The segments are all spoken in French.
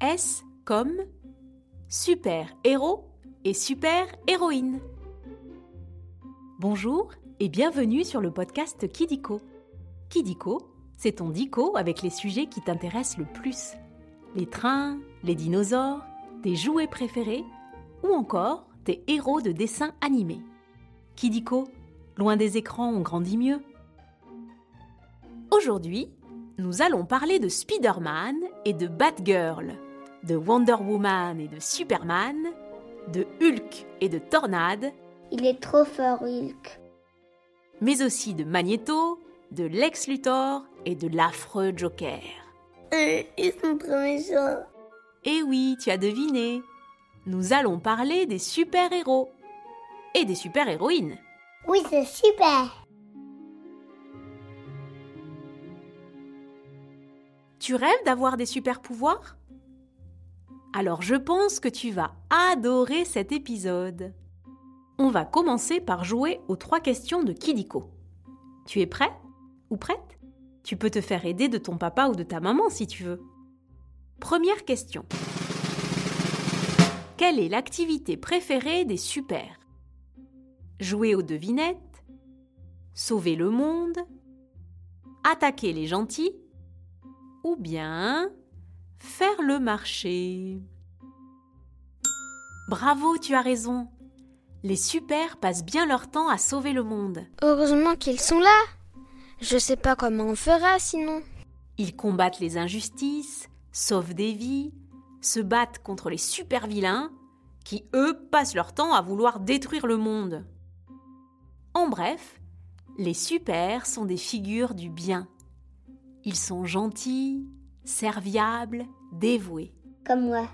S comme super héros et super héroïne. Bonjour et bienvenue sur le podcast Kidiko. Kidiko, c'est ton dico avec les sujets qui t'intéressent le plus. Les trains, les dinosaures, tes jouets préférés ou encore tes héros de dessins animés. Kidiko, loin des écrans, on grandit mieux. Aujourd'hui, nous allons parler de Spider-Man et de Batgirl, de Wonder Woman et de Superman, de Hulk et de Tornade, Il est trop fort, Hulk. mais aussi de Magneto, de Lex Luthor et de l'affreux Joker. Euh, ils sont trop méchants. Eh oui, tu as deviné. Nous allons parler des super-héros et des super-héroïnes. Oui, c'est super. Tu rêves d'avoir des super-pouvoirs? Alors je pense que tu vas adorer cet épisode. On va commencer par jouer aux trois questions de Kidiko. Tu es prêt ou prête? Tu peux te faire aider de ton papa ou de ta maman si tu veux. Première question. Quelle est l'activité préférée des super? Jouer aux devinettes? Sauver le monde? Attaquer les gentils? Ou bien faire le marché. Bravo, tu as raison. Les super passent bien leur temps à sauver le monde. Heureusement qu'ils sont là. Je sais pas comment on fera sinon. Ils combattent les injustices, sauvent des vies, se battent contre les super vilains qui, eux, passent leur temps à vouloir détruire le monde. En bref, les super sont des figures du bien. Ils sont gentils, serviables, dévoués. Comme moi.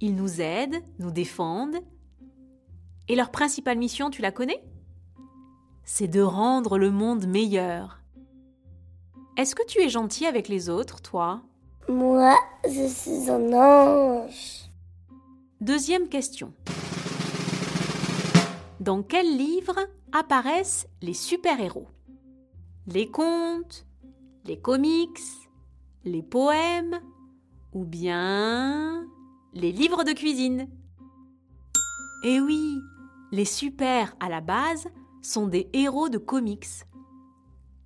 Ils nous aident, nous défendent. Et leur principale mission, tu la connais? C'est de rendre le monde meilleur. Est-ce que tu es gentil avec les autres, toi? Moi, je suis un ange. Deuxième question. Dans quel livre apparaissent les super-héros? Les contes, les comics, les poèmes ou bien les livres de cuisine Eh oui, les super à la base sont des héros de comics.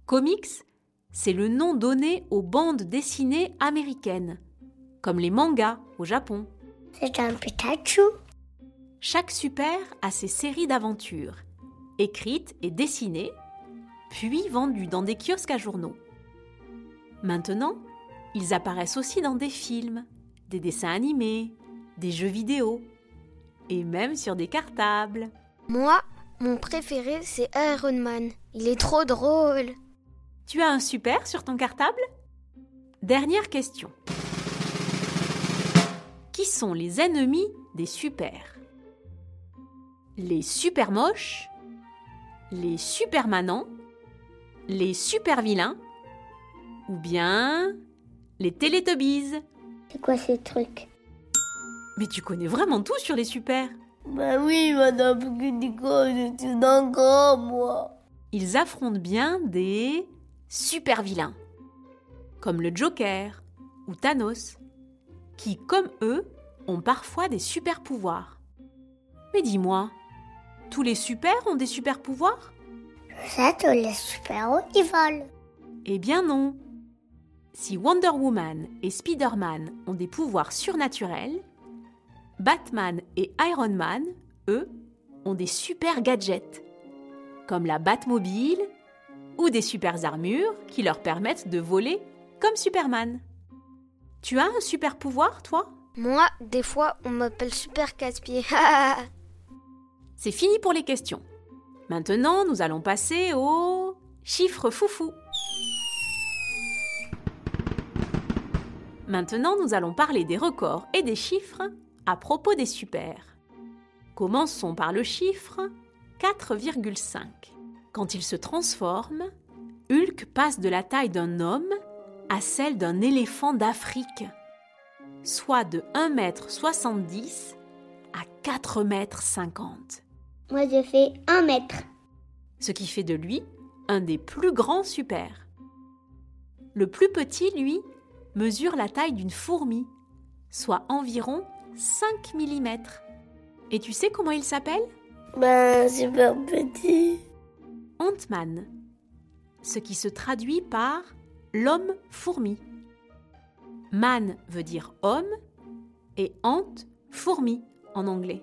Comics, c'est le nom donné aux bandes dessinées américaines, comme les mangas au Japon. C'est un Pikachu. Chaque super a ses séries d'aventures, écrites et dessinées, puis vendues dans des kiosques à journaux. Maintenant, ils apparaissent aussi dans des films, des dessins animés, des jeux vidéo, et même sur des cartables. Moi, mon préféré c'est Iron Man. Il est trop drôle. Tu as un super sur ton cartable? Dernière question. Qui sont les ennemis des super? Les super moches Les super manants Les super vilains Ou bien les Teletubbies C'est quoi ces trucs? Mais tu connais vraiment tout sur les super Bah oui, madame Kidiko, je suis un grand, moi. Ils affrontent bien des super vilains, comme le Joker ou Thanos, qui, comme eux, ont parfois des super pouvoirs. Mais dis-moi, tous les super ont des super pouvoirs? Ça, tous les super-héros, ils volent. Eh bien non. Si Wonder Woman et Spider-Man ont des pouvoirs surnaturels, Batman et Iron Man, eux, ont des super gadgets, comme la Batmobile ou des super armures qui leur permettent de voler comme Superman. Tu as un super pouvoir, toi? Moi, des fois, on m'appelle Super Casse-Pied. C'est fini pour les questions. Maintenant, nous allons passer au chiffre foufou. Maintenant, nous allons parler des records et des chiffres à propos des super. Commençons par le chiffre 4,5. Quand il se transforme, Hulk passe de la taille d'un homme à celle d'un éléphant d'Afrique, soit de 1m70 à 4m50. Moi, je fais un mètre. ce qui fait de lui un des plus grands super. Le plus petit, lui, mesure la taille d'une fourmi, soit environ 5 mm. Et tu sais comment il s'appelle? Ben, super petit. Ant-Man, ce qui se traduit par l'homme fourmi. Man veut dire homme et ant, fourmi en anglais.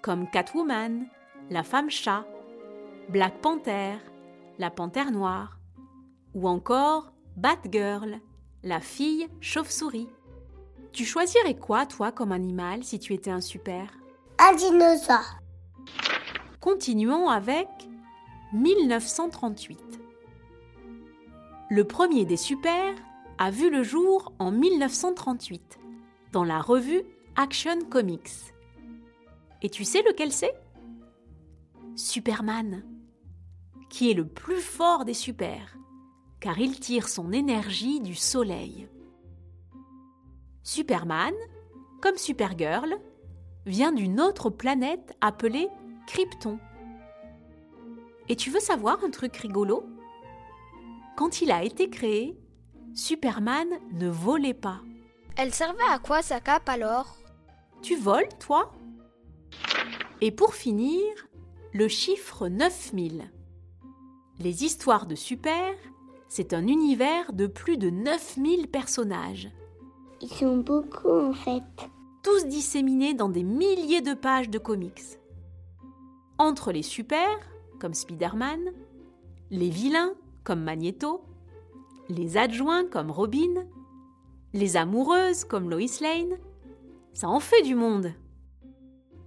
Comme Catwoman, la femme chat, Black Panther, la panthère noire, ou encore Batgirl, la fille chauve-souris. Tu choisirais quoi, toi, comme animal, si tu étais un super? Un dinosaure. Continuons avec 1938. Le premier des super a vu le jour en 1938 dans la revue Action Comics. Et tu sais lequel c'est? Superman, qui est le plus fort des super, car il tire son énergie du soleil. Superman, comme Supergirl, vient d'une autre planète appelée Krypton. Et tu veux savoir un truc rigolo? Quand il a été créé, Superman ne volait pas. Elle servait à quoi sa cape alors? Tu voles, toi? Et pour finir, le chiffre 9000. Les histoires de Super, c'est un univers de plus de 9000 personnages, Ils sont beaucoup en fait. tous disséminés dans des milliers de pages de comics. Entre les super, comme Spider-Man, les vilains, comme Magneto, les adjoints, comme Robin, les amoureuses, comme Lois Lane, ça en fait du monde.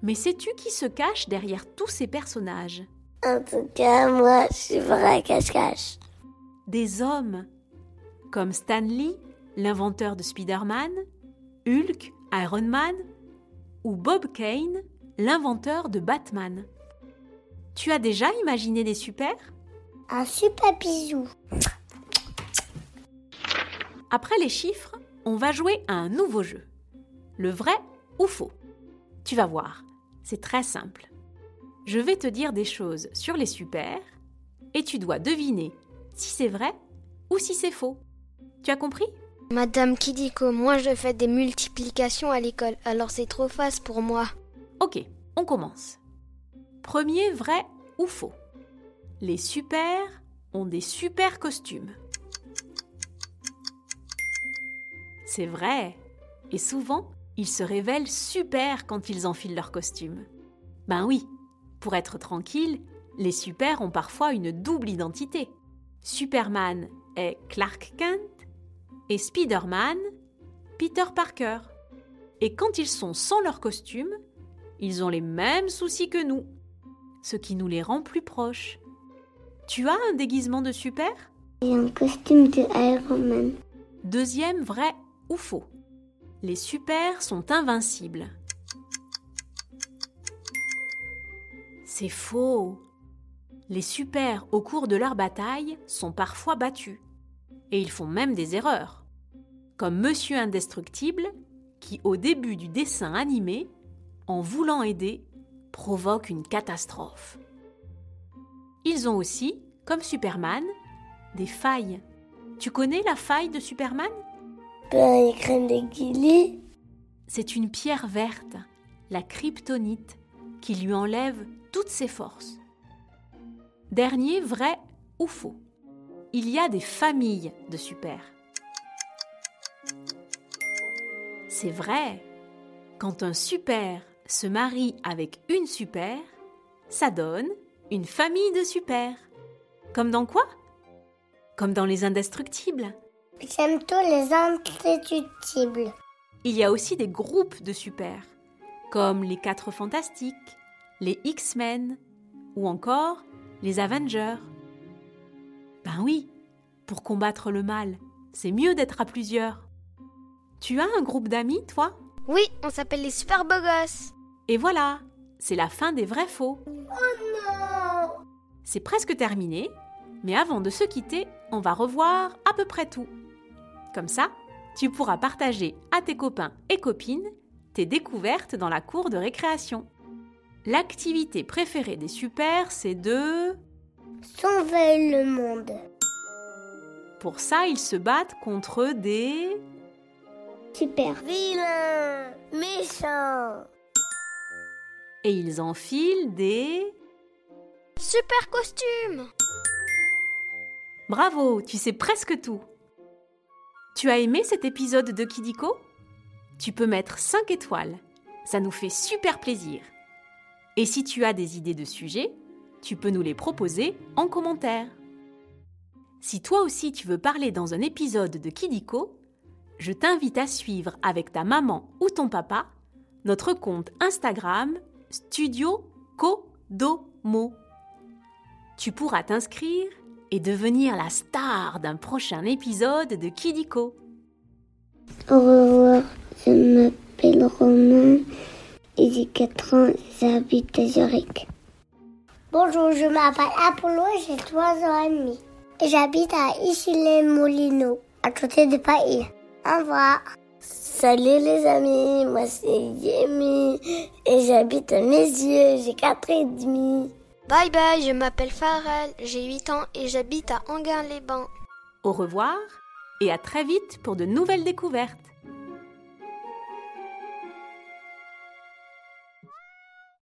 Mais sais-tu qui se cache derrière tous ces personnages? En tout cas, moi, je suis vrai cache-cache. Des hommes, comme Stan Lee, l'inventeur de Spider-Man, Hulk, Iron Man, ou Bob Kane, l'inventeur de Batman. Tu as déjà imaginé des super? Un super bisou. Après les chiffres, on va jouer à un nouveau jeu. Le vrai ou faux Tu vas voir, c'est très simple. Je vais te dire des choses sur les super et tu dois deviner si c'est vrai ou si c'est faux. Tu as compris? Madame Kidiko, moi je fais des multiplications à l'école, alors c'est trop facile pour moi. Ok, on commence. Premier vrai ou faux? Les super ont des super costumes. C'est vrai. Et souvent, ils se révèlent super quand ils enfilent leur costume. Ben oui, pour être tranquille, les super ont parfois une double identité. Superman est Clark Kent et Spider-Man, Peter Parker. Et quand ils sont sans leur costume, ils ont les mêmes soucis que nous, ce qui nous les rend plus proches. Tu as un déguisement de super? J'ai un costume de Iron Man. Deuxième vrai ou faux Les super sont invincibles. C'est faux. Les super, au cours de leur bataille, sont parfois battus. Et ils font même des erreurs. Comme Monsieur Indestructible, qui au début du dessin animé, en voulant aider, provoque une catastrophe. Ils ont aussi, comme Superman, des failles. Tu connais la faille de Superman? Ben, Gilly. C'est une pierre verte, la kryptonite, qui lui enlève toutes ses forces. Dernier vrai ou faux Il y a des familles de super. C'est vrai. Quand un super se marie avec une super, ça donne une famille de super. Comme dans quoi? Comme dans les indestructibles. J'aime tous les indestructibles. Il y a aussi des groupes de super, comme les Quatre Fantastiques, les X-Men ou encore les Avengers. Ben oui, pour combattre le mal, c'est mieux d'être à plusieurs. Tu as un groupe d'amis, toi? Oui, on s'appelle les super beaux gosses. Et voilà, c'est la fin des vrais faux. Non C'est presque terminé, mais avant de se quitter, on va revoir à peu près tout. Comme ça, tu pourras partager à tes copains et copines tes découvertes dans la cour de récréation. L'activité préférée des super, c'est de... Sauver le monde. Pour ça, ils se battent contre des... super. Vilain, méchant. Et ils enfilent des... Super costume Bravo, tu sais presque tout. Tu as aimé cet épisode de Kidiko? Tu peux mettre 5 étoiles. Ça nous fait super plaisir. Et si tu as des idées de sujets, tu peux nous les proposer en commentaire. Si toi aussi tu veux parler dans un épisode de Kidiko, je t'invite à suivre avec ta maman ou ton papa notre compte Instagram Studio Kodomo. Tu pourras t'inscrire et devenir la star d'un prochain épisode de Kidiko. Au revoir, je m'appelle Romain et j'ai 4 ans, j'habite à Zurich. Bonjour, je m'appelle Apollo, j'ai 3 ans et demi. Et j'habite à Issy-les-Moulineaux, à côté de Paris. Au revoir. Salut les amis, moi c'est Yemi et j'habite à Mézieux, j'ai 4 ans et demi. Bye bye, je m'appelle Farel, j'ai 8 ans et j'habite à Anguin-les-Bains. Au revoir et à très vite pour de nouvelles découvertes.